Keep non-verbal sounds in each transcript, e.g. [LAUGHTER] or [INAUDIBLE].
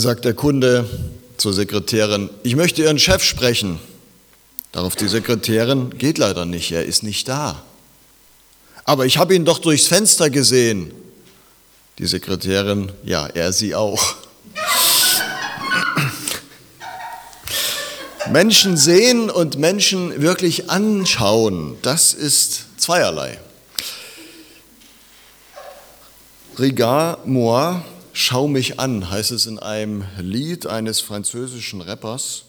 sagt der Kunde zur Sekretärin, ich möchte Ihren Chef sprechen. Darauf die Sekretärin, geht leider nicht, er ist nicht da. Aber ich habe ihn doch durchs Fenster gesehen. Die Sekretärin, ja, er sie auch. Menschen sehen und Menschen wirklich anschauen, das ist zweierlei. Regard moi, schau mich an, heißt es in einem Lied eines französischen Rappers.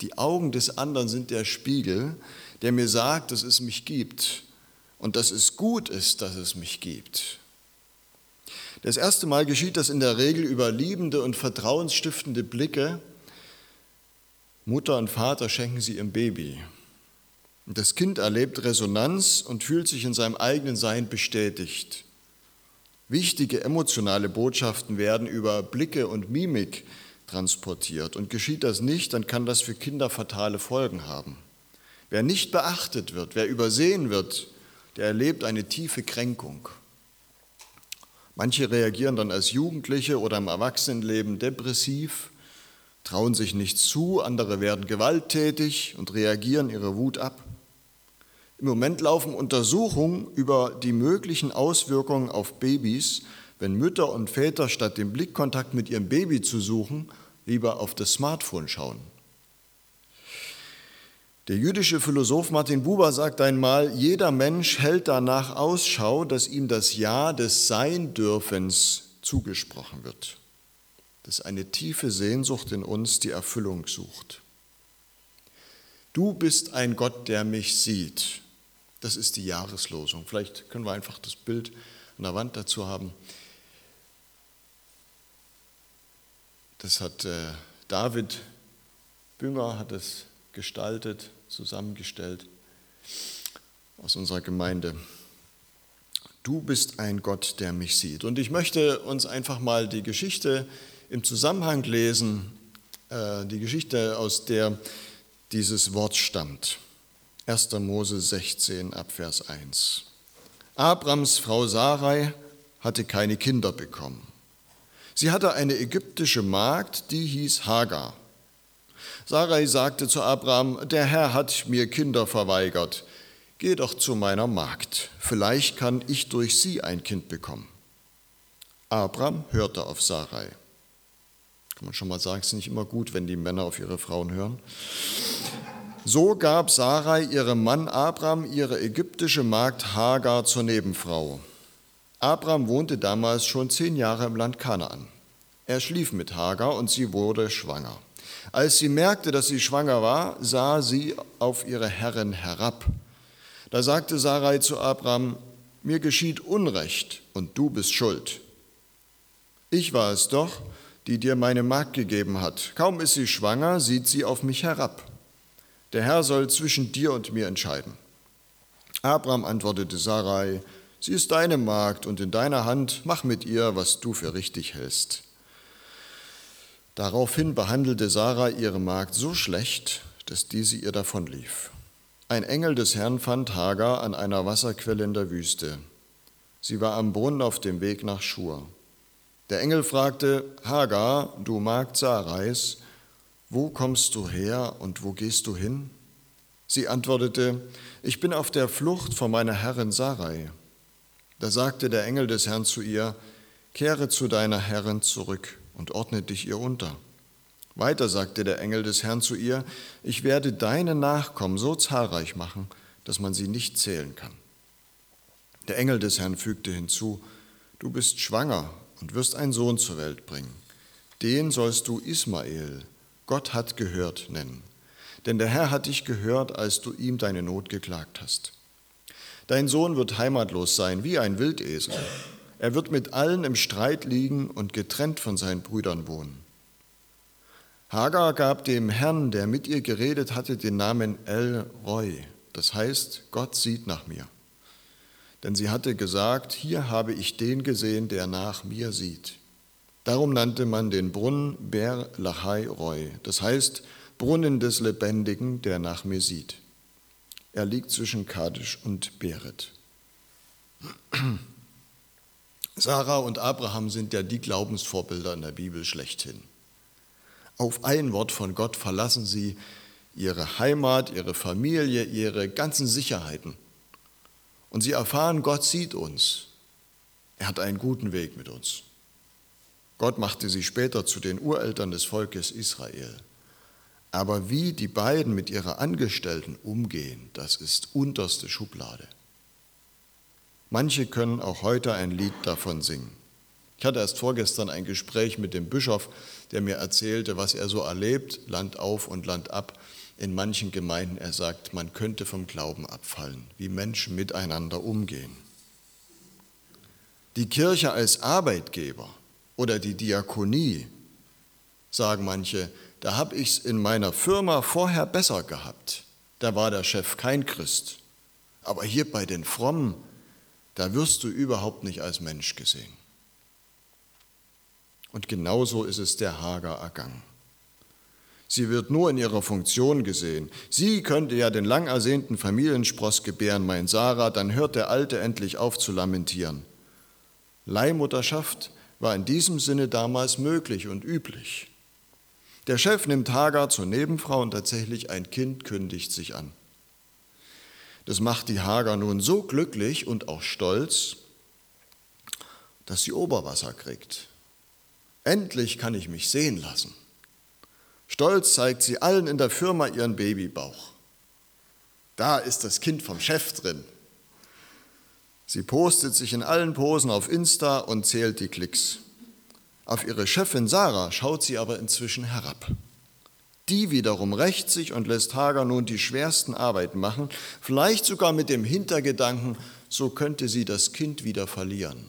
Die Augen des anderen sind der Spiegel, der mir sagt, dass es mich gibt und dass es gut ist, dass es mich gibt. Das erste Mal geschieht das in der Regel über liebende und vertrauensstiftende Blicke. Mutter und Vater schenken sie ihrem Baby. das Kind erlebt Resonanz und fühlt sich in seinem eigenen Sein bestätigt. Wichtige emotionale Botschaften werden über Blicke und Mimik transportiert. Und geschieht das nicht, dann kann das für Kinder fatale Folgen haben. Wer nicht beachtet wird, wer übersehen wird, der erlebt eine tiefe Kränkung. Manche reagieren dann als Jugendliche oder im Erwachsenenleben depressiv, trauen sich nichts zu, andere werden gewalttätig und reagieren ihre Wut ab. Im Moment laufen Untersuchungen über die möglichen Auswirkungen auf Babys, wenn Mütter und Väter statt den Blickkontakt mit ihrem Baby zu suchen, lieber auf das Smartphone schauen. Der jüdische Philosoph Martin Buber sagt einmal, jeder Mensch hält danach Ausschau, dass ihm das Ja des Sein-Dürfens zugesprochen wird. Das ist eine tiefe Sehnsucht in uns, die Erfüllung sucht. Du bist ein Gott, der mich sieht. Das ist die Jahreslosung. Vielleicht können wir einfach das Bild an der Wand dazu haben. Das hat äh, David Bünger hat es gestaltet, zusammengestellt aus unserer Gemeinde. Du bist ein Gott, der mich sieht. Und ich möchte uns einfach mal die Geschichte im Zusammenhang lesen, äh, die Geschichte, aus der dieses Wort stammt. 1. Mose 16 Abvers 1. Abrams Frau Sarai hatte keine Kinder bekommen. Sie hatte eine ägyptische Magd, die hieß Hagar. Sarai sagte zu Abraham, der Herr hat mir Kinder verweigert. Geh doch zu meiner Magd, vielleicht kann ich durch sie ein Kind bekommen. Abraham hörte auf Sarai. Kann man schon mal sagen, es ist nicht immer gut, wenn die Männer auf ihre Frauen hören. So gab Sarai ihrem Mann Abraham ihre ägyptische Magd Hagar zur Nebenfrau. Abraham wohnte damals schon zehn Jahre im Land Kanaan. Er schlief mit Hagar und sie wurde schwanger. Als sie merkte, dass sie schwanger war, sah sie auf ihre Herrin herab. Da sagte Sarai zu Abraham, mir geschieht Unrecht und du bist schuld. Ich war es doch, die dir meine Magd gegeben hat. Kaum ist sie schwanger, sieht sie auf mich herab. Der Herr soll zwischen dir und mir entscheiden. Abraham antwortete Sarai, sie ist deine Magd und in deiner Hand, mach mit ihr, was du für richtig hältst. Daraufhin behandelte Sarah ihre Magd so schlecht, dass diese ihr davonlief. Ein Engel des Herrn fand Hagar an einer Wasserquelle in der Wüste. Sie war am Brunnen auf dem Weg nach Schur. Der Engel fragte, Hagar, du Magd Sarais, wo kommst du her und wo gehst du hin? Sie antwortete, ich bin auf der Flucht vor meiner Herrin Sarai. Da sagte der Engel des Herrn zu ihr, kehre zu deiner Herrin zurück und ordne dich ihr unter. Weiter sagte der Engel des Herrn zu ihr, ich werde deine Nachkommen so zahlreich machen, dass man sie nicht zählen kann. Der Engel des Herrn fügte hinzu, du bist schwanger und wirst einen Sohn zur Welt bringen. Den sollst du Ismael, Gott hat gehört nennen. Denn der Herr hat dich gehört, als du ihm deine Not geklagt hast. Dein Sohn wird heimatlos sein wie ein Wildesel. Er wird mit allen im Streit liegen und getrennt von seinen Brüdern wohnen. Hagar gab dem Herrn, der mit ihr geredet hatte, den Namen El Roy, das heißt, Gott sieht nach mir. Denn sie hatte gesagt, hier habe ich den gesehen, der nach mir sieht. Darum nannte man den Brunnen Ber Lachai Roy, das heißt Brunnen des Lebendigen, der nach mir sieht. Er liegt zwischen Kadesh und Beret. [CLEARS THROAT] Sarah und Abraham sind ja die Glaubensvorbilder in der Bibel schlechthin. Auf ein Wort von Gott verlassen sie ihre Heimat, ihre Familie, ihre ganzen Sicherheiten. Und sie erfahren, Gott sieht uns. Er hat einen guten Weg mit uns. Gott machte sie später zu den Ureltern des Volkes Israel. Aber wie die beiden mit ihrer Angestellten umgehen, das ist unterste Schublade. Manche können auch heute ein Lied davon singen. Ich hatte erst vorgestern ein Gespräch mit dem Bischof, der mir erzählte, was er so erlebt, Land auf und Land ab, in manchen Gemeinden. Er sagt, man könnte vom Glauben abfallen, wie Menschen miteinander umgehen. Die Kirche als Arbeitgeber oder die Diakonie, sagen manche, da habe ich es in meiner Firma vorher besser gehabt. Da war der Chef kein Christ. Aber hier bei den Frommen, da wirst du überhaupt nicht als Mensch gesehen. Und genauso ist es der Hager ergangen. Sie wird nur in ihrer Funktion gesehen. Sie könnte ja den lang ersehnten Familienspross gebären, mein Sarah, dann hört der Alte endlich auf zu lamentieren. Leihmutterschaft war in diesem Sinne damals möglich und üblich. Der Chef nimmt Hagar zur Nebenfrau und tatsächlich ein Kind kündigt sich an. Das macht die Hagar nun so glücklich und auch stolz, dass sie Oberwasser kriegt. Endlich kann ich mich sehen lassen. Stolz zeigt sie allen in der Firma ihren Babybauch. Da ist das Kind vom Chef drin. Sie postet sich in allen Posen auf Insta und zählt die Klicks. Auf ihre Chefin Sarah schaut sie aber inzwischen herab. Die wiederum rächt sich und lässt Hagar nun die schwersten Arbeiten machen, vielleicht sogar mit dem Hintergedanken, so könnte sie das Kind wieder verlieren.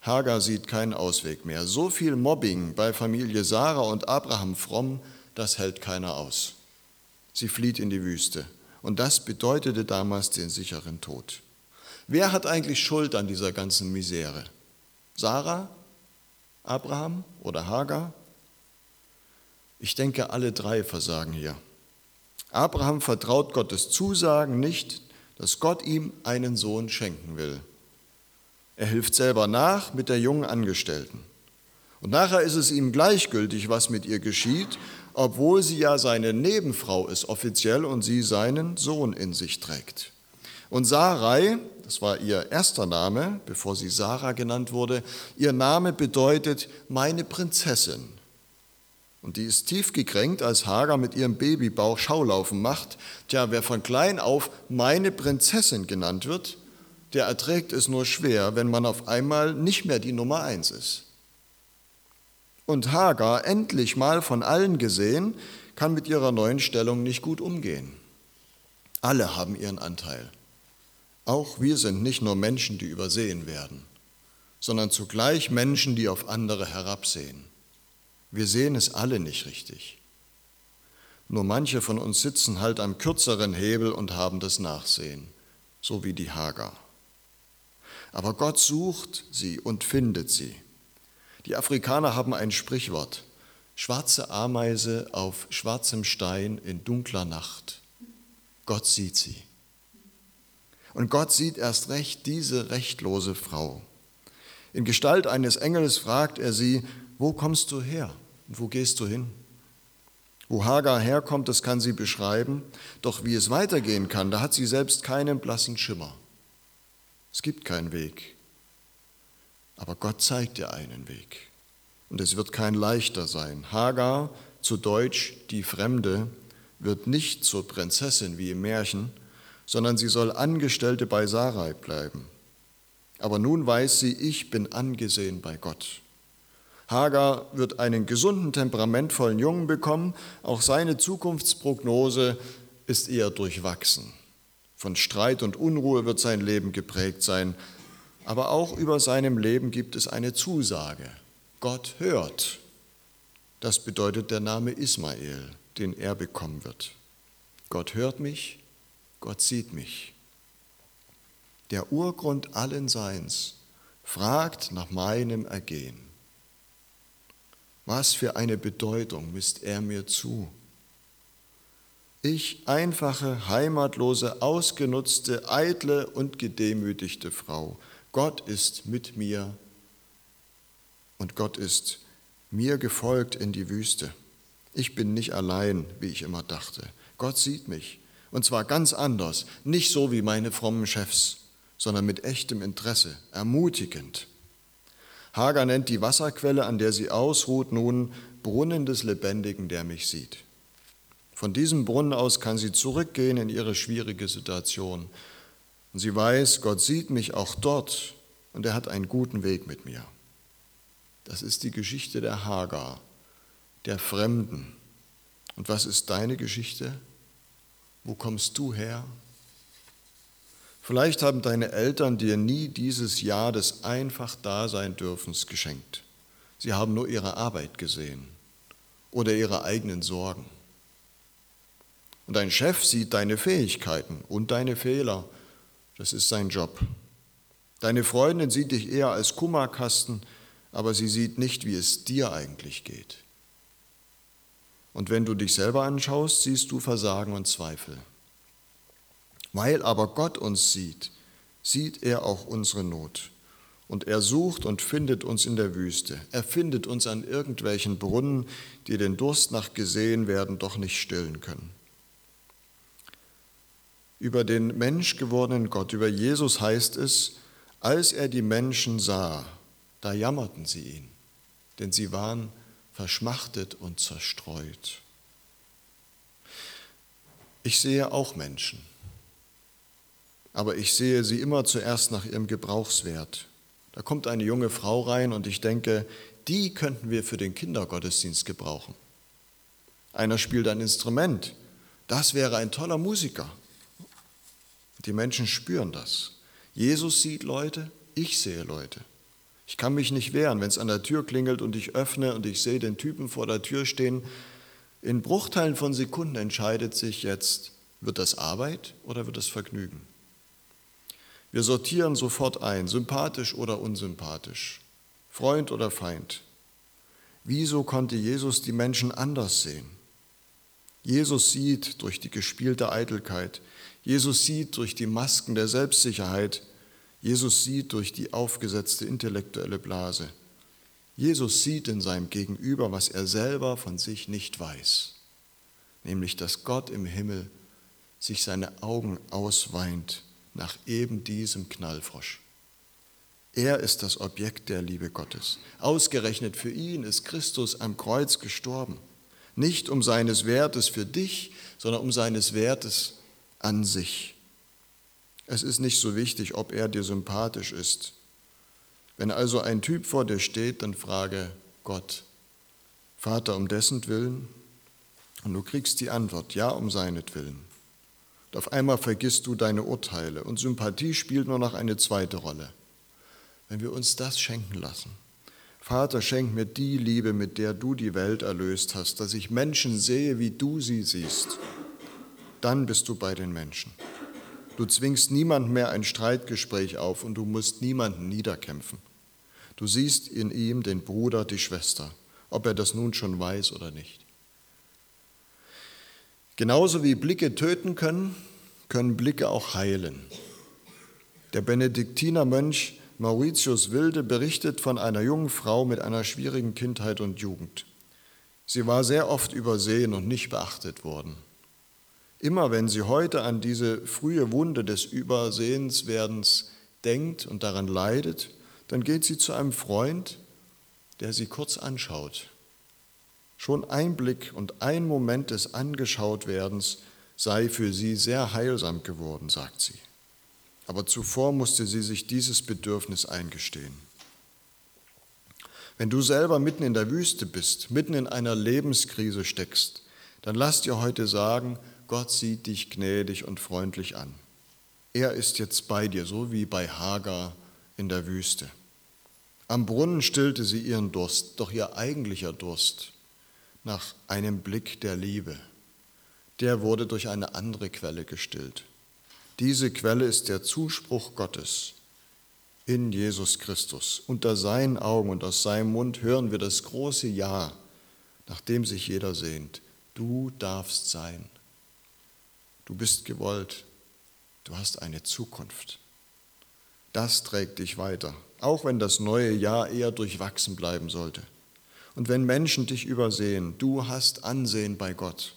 Hagar sieht keinen Ausweg mehr. So viel Mobbing bei Familie Sarah und Abraham Fromm, das hält keiner aus. Sie flieht in die Wüste. Und das bedeutete damals den sicheren Tod. Wer hat eigentlich Schuld an dieser ganzen Misere? Sarah, Abraham oder Hagar? Ich denke, alle drei versagen hier. Abraham vertraut Gottes Zusagen nicht, dass Gott ihm einen Sohn schenken will. Er hilft selber nach mit der jungen Angestellten. Und nachher ist es ihm gleichgültig, was mit ihr geschieht, obwohl sie ja seine Nebenfrau ist offiziell und sie seinen Sohn in sich trägt. Und Sarai, das war ihr erster Name, bevor sie Sarah genannt wurde, ihr Name bedeutet meine Prinzessin. Und die ist tief gekränkt, als Hagar mit ihrem Babybauch Schaulaufen macht. Tja, wer von klein auf meine Prinzessin genannt wird, der erträgt es nur schwer, wenn man auf einmal nicht mehr die Nummer eins ist. Und Hagar, endlich mal von allen gesehen, kann mit ihrer neuen Stellung nicht gut umgehen. Alle haben ihren Anteil. Auch wir sind nicht nur Menschen, die übersehen werden, sondern zugleich Menschen, die auf andere herabsehen. Wir sehen es alle nicht richtig. Nur manche von uns sitzen halt am kürzeren Hebel und haben das Nachsehen, so wie die Hager. Aber Gott sucht sie und findet sie. Die Afrikaner haben ein Sprichwort, schwarze Ameise auf schwarzem Stein in dunkler Nacht. Gott sieht sie. Und Gott sieht erst recht diese rechtlose Frau. In Gestalt eines Engels fragt er sie, wo kommst du her und wo gehst du hin? Wo Hagar herkommt, das kann sie beschreiben, doch wie es weitergehen kann, da hat sie selbst keinen blassen Schimmer. Es gibt keinen Weg. Aber Gott zeigt ihr einen Weg. Und es wird kein leichter sein. Hagar, zu Deutsch die Fremde, wird nicht zur Prinzessin wie im Märchen, sondern sie soll Angestellte bei Sarai bleiben. Aber nun weiß sie, ich bin angesehen bei Gott. Hagar wird einen gesunden, temperamentvollen Jungen bekommen. Auch seine Zukunftsprognose ist eher durchwachsen. Von Streit und Unruhe wird sein Leben geprägt sein. Aber auch über seinem Leben gibt es eine Zusage. Gott hört. Das bedeutet der Name Ismael, den er bekommen wird. Gott hört mich, Gott sieht mich. Der Urgrund allen Seins fragt nach meinem Ergehen. Was für eine Bedeutung misst er mir zu? Ich, einfache, heimatlose, ausgenutzte, eitle und gedemütigte Frau. Gott ist mit mir und Gott ist mir gefolgt in die Wüste. Ich bin nicht allein, wie ich immer dachte. Gott sieht mich. Und zwar ganz anders, nicht so wie meine frommen Chefs, sondern mit echtem Interesse, ermutigend. Hagar nennt die Wasserquelle, an der sie ausruht, nun Brunnen des Lebendigen, der mich sieht. Von diesem Brunnen aus kann sie zurückgehen in ihre schwierige Situation. Und sie weiß, Gott sieht mich auch dort und er hat einen guten Weg mit mir. Das ist die Geschichte der Hagar, der Fremden. Und was ist deine Geschichte? Wo kommst du her? Vielleicht haben deine Eltern dir nie dieses Jahr des einfach Dasein-Dürfens geschenkt. Sie haben nur ihre Arbeit gesehen oder ihre eigenen Sorgen. Und dein Chef sieht deine Fähigkeiten und deine Fehler. Das ist sein Job. Deine Freundin sieht dich eher als Kummerkasten, aber sie sieht nicht, wie es dir eigentlich geht. Und wenn du dich selber anschaust, siehst du Versagen und Zweifel. Weil aber Gott uns sieht, sieht er auch unsere Not. Und er sucht und findet uns in der Wüste. Er findet uns an irgendwelchen Brunnen, die den Durst nach gesehen werden doch nicht stillen können. Über den menschgewordenen Gott, über Jesus heißt es, als er die Menschen sah, da jammerten sie ihn, denn sie waren verschmachtet und zerstreut. Ich sehe auch Menschen aber ich sehe sie immer zuerst nach ihrem Gebrauchswert. Da kommt eine junge Frau rein und ich denke, die könnten wir für den Kindergottesdienst gebrauchen. Einer spielt ein Instrument, das wäre ein toller Musiker. Die Menschen spüren das. Jesus sieht Leute, ich sehe Leute. Ich kann mich nicht wehren, wenn es an der Tür klingelt und ich öffne und ich sehe den Typen vor der Tür stehen. In Bruchteilen von Sekunden entscheidet sich jetzt, wird das Arbeit oder wird das Vergnügen? Wir sortieren sofort ein, sympathisch oder unsympathisch, Freund oder Feind. Wieso konnte Jesus die Menschen anders sehen? Jesus sieht durch die gespielte Eitelkeit, Jesus sieht durch die Masken der Selbstsicherheit, Jesus sieht durch die aufgesetzte intellektuelle Blase. Jesus sieht in seinem Gegenüber, was er selber von sich nicht weiß, nämlich dass Gott im Himmel sich seine Augen ausweint nach eben diesem Knallfrosch. Er ist das Objekt der Liebe Gottes. Ausgerechnet für ihn ist Christus am Kreuz gestorben. Nicht um seines Wertes für dich, sondern um seines Wertes an sich. Es ist nicht so wichtig, ob er dir sympathisch ist. Wenn also ein Typ vor dir steht, dann frage Gott, Vater, um dessen Willen? Und du kriegst die Antwort, ja, um seinetwillen. Und auf einmal vergisst du deine Urteile und Sympathie spielt nur noch eine zweite Rolle. Wenn wir uns das schenken lassen, Vater, schenk mir die Liebe, mit der du die Welt erlöst hast, dass ich Menschen sehe, wie du sie siehst, dann bist du bei den Menschen. Du zwingst niemand mehr ein Streitgespräch auf und du musst niemanden niederkämpfen. Du siehst in ihm den Bruder, die Schwester, ob er das nun schon weiß oder nicht. Genauso wie Blicke töten können, können Blicke auch heilen. Der Benediktinermönch Mauritius Wilde berichtet von einer jungen Frau mit einer schwierigen Kindheit und Jugend. Sie war sehr oft übersehen und nicht beachtet worden. Immer wenn sie heute an diese frühe Wunde des Übersehenswerdens denkt und daran leidet, dann geht sie zu einem Freund, der sie kurz anschaut Schon ein Blick und ein Moment des Angeschautwerdens sei für sie sehr heilsam geworden, sagt sie. Aber zuvor musste sie sich dieses Bedürfnis eingestehen. Wenn du selber mitten in der Wüste bist, mitten in einer Lebenskrise steckst, dann lass dir heute sagen, Gott sieht dich gnädig und freundlich an. Er ist jetzt bei dir, so wie bei Hagar in der Wüste. Am Brunnen stillte sie ihren Durst, doch ihr eigentlicher Durst nach einem Blick der Liebe. Der wurde durch eine andere Quelle gestillt. Diese Quelle ist der Zuspruch Gottes in Jesus Christus. Unter seinen Augen und aus seinem Mund hören wir das große Ja, nach dem sich jeder sehnt. Du darfst sein. Du bist gewollt. Du hast eine Zukunft. Das trägt dich weiter, auch wenn das neue Jahr eher durchwachsen bleiben sollte. Und wenn Menschen dich übersehen, du hast Ansehen bei Gott.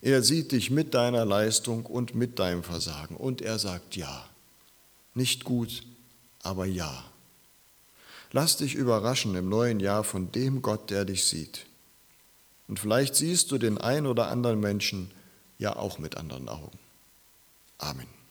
Er sieht dich mit deiner Leistung und mit deinem Versagen und er sagt ja. Nicht gut, aber ja. Lass dich überraschen im neuen Jahr von dem Gott, der dich sieht. Und vielleicht siehst du den ein oder anderen Menschen ja auch mit anderen Augen. Amen.